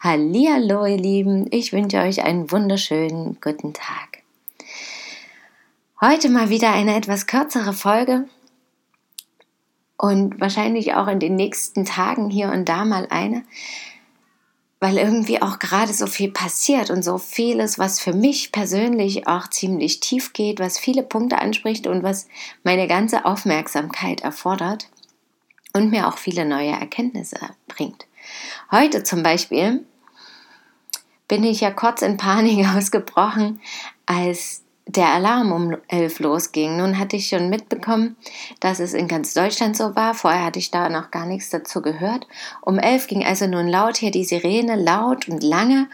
Hallihallo, ihr Lieben, ich wünsche euch einen wunderschönen guten Tag. Heute mal wieder eine etwas kürzere Folge und wahrscheinlich auch in den nächsten Tagen hier und da mal eine, weil irgendwie auch gerade so viel passiert und so vieles, was für mich persönlich auch ziemlich tief geht, was viele Punkte anspricht und was meine ganze Aufmerksamkeit erfordert und mir auch viele neue Erkenntnisse bringt. Heute zum Beispiel bin ich ja kurz in Panik ausgebrochen, als der Alarm um elf losging. Nun hatte ich schon mitbekommen, dass es in ganz Deutschland so war. Vorher hatte ich da noch gar nichts dazu gehört. Um elf ging also nun laut hier die Sirene, laut und lange.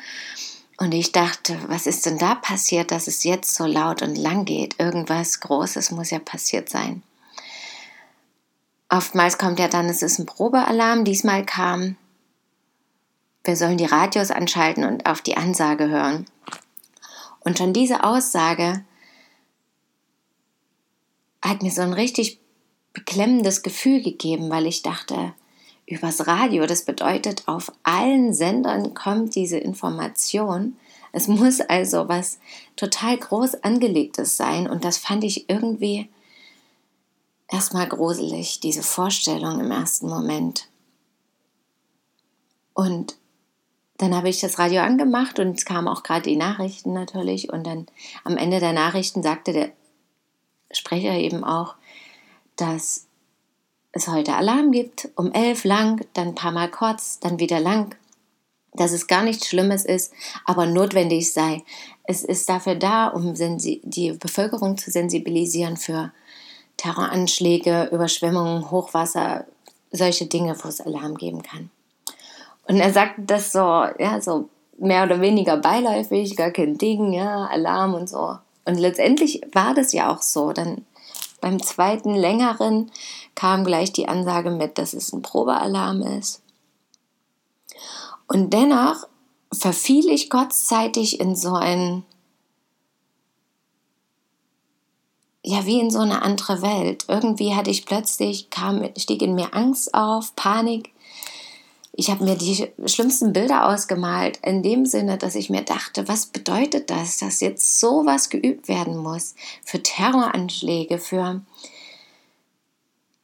Und ich dachte, was ist denn da passiert, dass es jetzt so laut und lang geht? Irgendwas Großes muss ja passiert sein. Oftmals kommt ja dann, es ist ein Probealarm. Diesmal kam wir sollen die Radios anschalten und auf die Ansage hören. Und schon diese Aussage hat mir so ein richtig beklemmendes Gefühl gegeben, weil ich dachte, übers Radio, das bedeutet, auf allen Sendern kommt diese Information. Es muss also was total groß angelegtes sein und das fand ich irgendwie erstmal gruselig, diese Vorstellung im ersten Moment. Und dann habe ich das Radio angemacht und es kamen auch gerade die Nachrichten natürlich. Und dann am Ende der Nachrichten sagte der Sprecher eben auch, dass es heute Alarm gibt, um elf lang, dann ein paar Mal kurz, dann wieder lang, dass es gar nichts Schlimmes ist, aber notwendig sei. Es ist dafür da, um die Bevölkerung zu sensibilisieren für Terroranschläge, Überschwemmungen, Hochwasser, solche Dinge, wo es Alarm geben kann. Und er sagt das so, ja, so mehr oder weniger beiläufig, gar kein Ding, ja, Alarm und so. Und letztendlich war das ja auch so. Dann beim zweiten längeren kam gleich die Ansage mit, dass es ein Probealarm ist. Und dennoch verfiel ich kurzzeitig in so ein, ja, wie in so eine andere Welt. Irgendwie hatte ich plötzlich, kam, stieg in mir Angst auf, Panik ich habe mir die schlimmsten Bilder ausgemalt, in dem Sinne, dass ich mir dachte, was bedeutet das, dass jetzt sowas geübt werden muss für Terroranschläge, für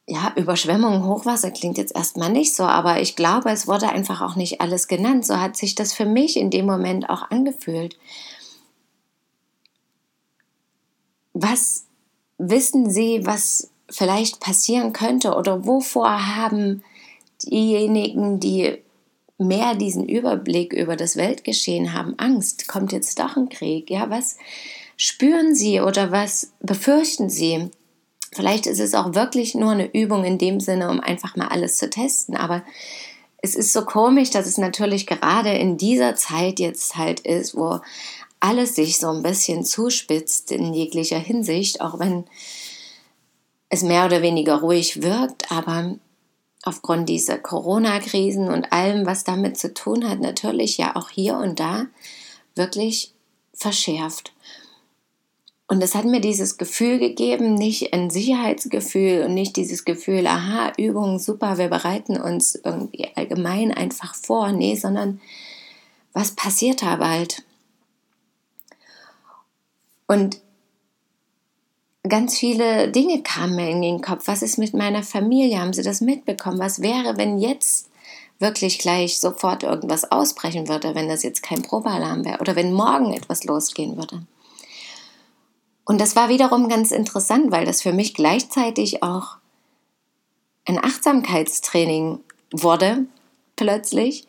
ja, Überschwemmungen, Hochwasser klingt jetzt erstmal nicht so, aber ich glaube, es wurde einfach auch nicht alles genannt. So hat sich das für mich in dem Moment auch angefühlt. Was wissen Sie, was vielleicht passieren könnte oder wovor haben diejenigen, die mehr diesen Überblick über das Weltgeschehen haben, Angst, kommt jetzt doch ein Krieg, ja, was spüren sie oder was befürchten sie? Vielleicht ist es auch wirklich nur eine Übung in dem Sinne, um einfach mal alles zu testen, aber es ist so komisch, dass es natürlich gerade in dieser Zeit jetzt halt ist, wo alles sich so ein bisschen zuspitzt in jeglicher Hinsicht, auch wenn es mehr oder weniger ruhig wirkt, aber aufgrund dieser Corona-Krisen und allem, was damit zu tun hat, natürlich ja auch hier und da wirklich verschärft. Und es hat mir dieses Gefühl gegeben, nicht ein Sicherheitsgefühl und nicht dieses Gefühl, aha, Übungen, super, wir bereiten uns irgendwie allgemein einfach vor, nee, sondern was passiert da bald? Und ganz viele Dinge kamen mir in den Kopf. Was ist mit meiner Familie? Haben sie das mitbekommen? Was wäre, wenn jetzt wirklich gleich sofort irgendwas ausbrechen würde, wenn das jetzt kein Probealarm wäre oder wenn morgen etwas losgehen würde? Und das war wiederum ganz interessant, weil das für mich gleichzeitig auch ein Achtsamkeitstraining wurde, plötzlich,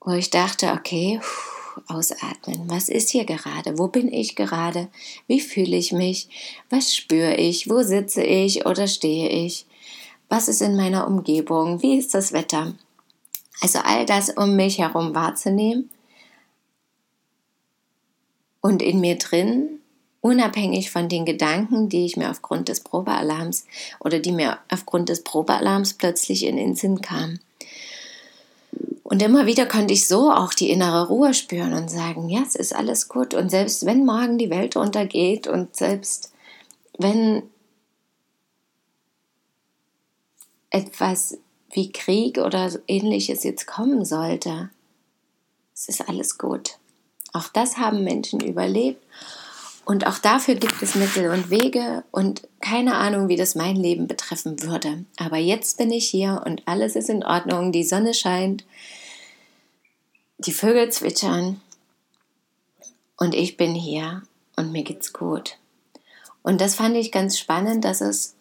wo ich dachte, okay, ausatmen. Was ist hier gerade? Wo bin ich gerade? Wie fühle ich mich? Was spüre ich? Wo sitze ich oder stehe ich? Was ist in meiner Umgebung? Wie ist das Wetter? Also all das um mich herum wahrzunehmen, Und in mir drin, unabhängig von den Gedanken, die ich mir aufgrund des Probealarms oder die mir aufgrund des Probealarms plötzlich in den Sinn kamen. Und immer wieder konnte ich so auch die innere Ruhe spüren und sagen, ja, es ist alles gut. Und selbst wenn morgen die Welt untergeht und selbst wenn etwas wie Krieg oder ähnliches jetzt kommen sollte, es ist alles gut. Auch das haben Menschen überlebt und auch dafür gibt es Mittel und Wege und keine Ahnung, wie das mein Leben betreffen würde. Aber jetzt bin ich hier und alles ist in Ordnung, die Sonne scheint, die Vögel zwitschern und ich bin hier und mir geht's gut. Und das fand ich ganz spannend, dass es,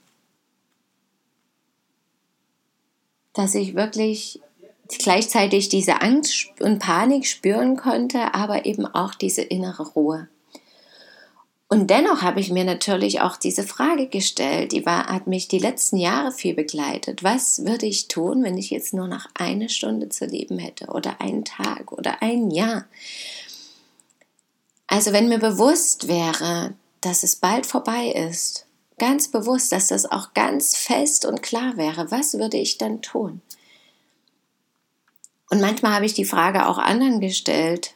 dass ich wirklich gleichzeitig diese Angst und Panik spüren konnte, aber eben auch diese innere Ruhe. Und dennoch habe ich mir natürlich auch diese Frage gestellt, die war, hat mich die letzten Jahre viel begleitet. Was würde ich tun, wenn ich jetzt nur noch eine Stunde zu leben hätte oder einen Tag oder ein Jahr? Also wenn mir bewusst wäre, dass es bald vorbei ist, ganz bewusst, dass das auch ganz fest und klar wäre, was würde ich dann tun? Und manchmal habe ich die Frage auch anderen gestellt,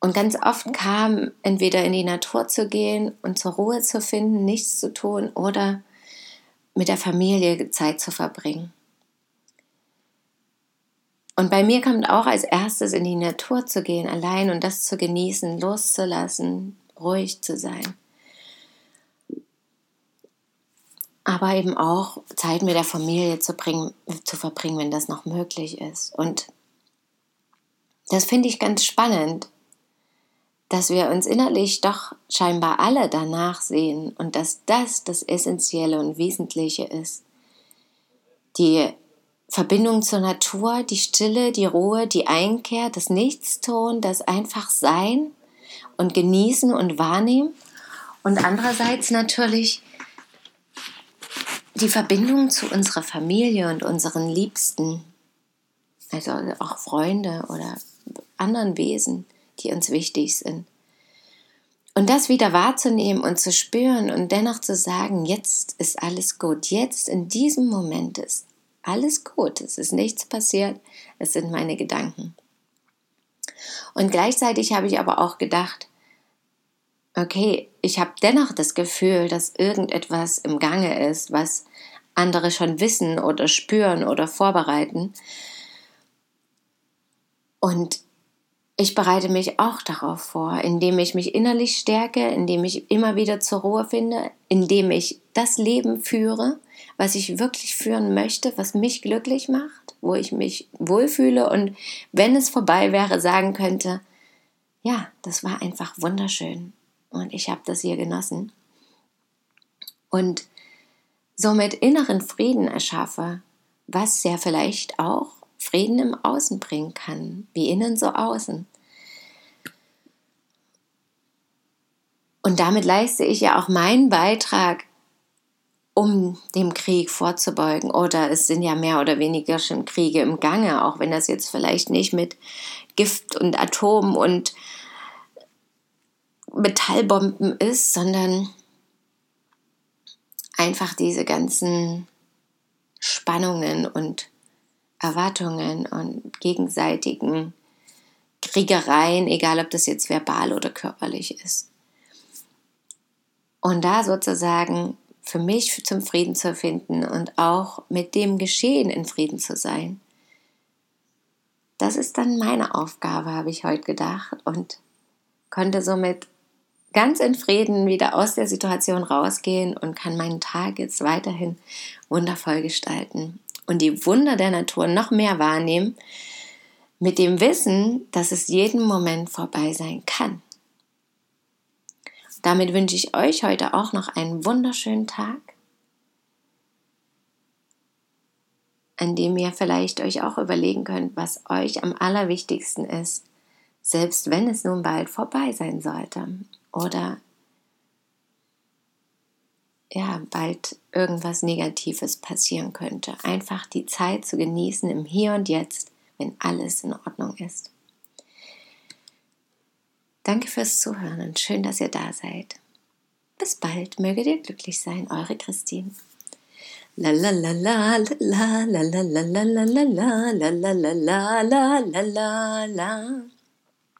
und ganz oft kam entweder in die Natur zu gehen und zur Ruhe zu finden, nichts zu tun oder mit der Familie Zeit zu verbringen. Und bei mir kommt auch als erstes in die Natur zu gehen, allein und das zu genießen, loszulassen, ruhig zu sein. Aber eben auch Zeit mit der Familie zu, bringen, zu verbringen, wenn das noch möglich ist. Und das finde ich ganz spannend, dass wir uns innerlich doch scheinbar alle danach sehen und dass das das Essentielle und Wesentliche ist. Die Verbindung zur Natur, die Stille, die Ruhe, die Einkehr, das Nichtstun, das einfach Sein und Genießen und Wahrnehmen. Und andererseits natürlich die Verbindung zu unserer Familie und unseren Liebsten, also auch Freunde oder anderen Wesen die uns wichtig sind. Und das wieder wahrzunehmen und zu spüren und dennoch zu sagen, jetzt ist alles gut, jetzt in diesem Moment ist alles gut, es ist nichts passiert, es sind meine Gedanken. Und gleichzeitig habe ich aber auch gedacht, okay, ich habe dennoch das Gefühl, dass irgendetwas im Gange ist, was andere schon wissen oder spüren oder vorbereiten. Und ich bereite mich auch darauf vor, indem ich mich innerlich stärke, indem ich immer wieder zur Ruhe finde, indem ich das Leben führe, was ich wirklich führen möchte, was mich glücklich macht, wo ich mich wohlfühle und wenn es vorbei wäre, sagen könnte, ja, das war einfach wunderschön und ich habe das hier genossen. Und somit inneren Frieden erschaffe, was ja vielleicht auch Frieden im Außen bringen kann, wie innen so außen. Und damit leiste ich ja auch meinen Beitrag, um dem Krieg vorzubeugen. Oder es sind ja mehr oder weniger schon Kriege im Gange, auch wenn das jetzt vielleicht nicht mit Gift und Atom und Metallbomben ist, sondern einfach diese ganzen Spannungen und Erwartungen und gegenseitigen Kriegereien, egal ob das jetzt verbal oder körperlich ist. Und da sozusagen für mich zum Frieden zu finden und auch mit dem Geschehen in Frieden zu sein. Das ist dann meine Aufgabe, habe ich heute gedacht und konnte somit ganz in Frieden wieder aus der Situation rausgehen und kann meinen Tag jetzt weiterhin wundervoll gestalten und die Wunder der Natur noch mehr wahrnehmen, mit dem Wissen, dass es jeden Moment vorbei sein kann. Damit wünsche ich euch heute auch noch einen wunderschönen Tag, an dem ihr vielleicht euch auch überlegen könnt, was euch am allerwichtigsten ist, selbst wenn es nun bald vorbei sein sollte oder ja, bald irgendwas Negatives passieren könnte. Einfach die Zeit zu genießen im Hier und Jetzt, wenn alles in Ordnung ist. Danke fürs Zuhören und schön, dass ihr da seid. Bis bald, möget ihr glücklich sein, eure Christine. La la la la la la la la la la la la la la la la la la La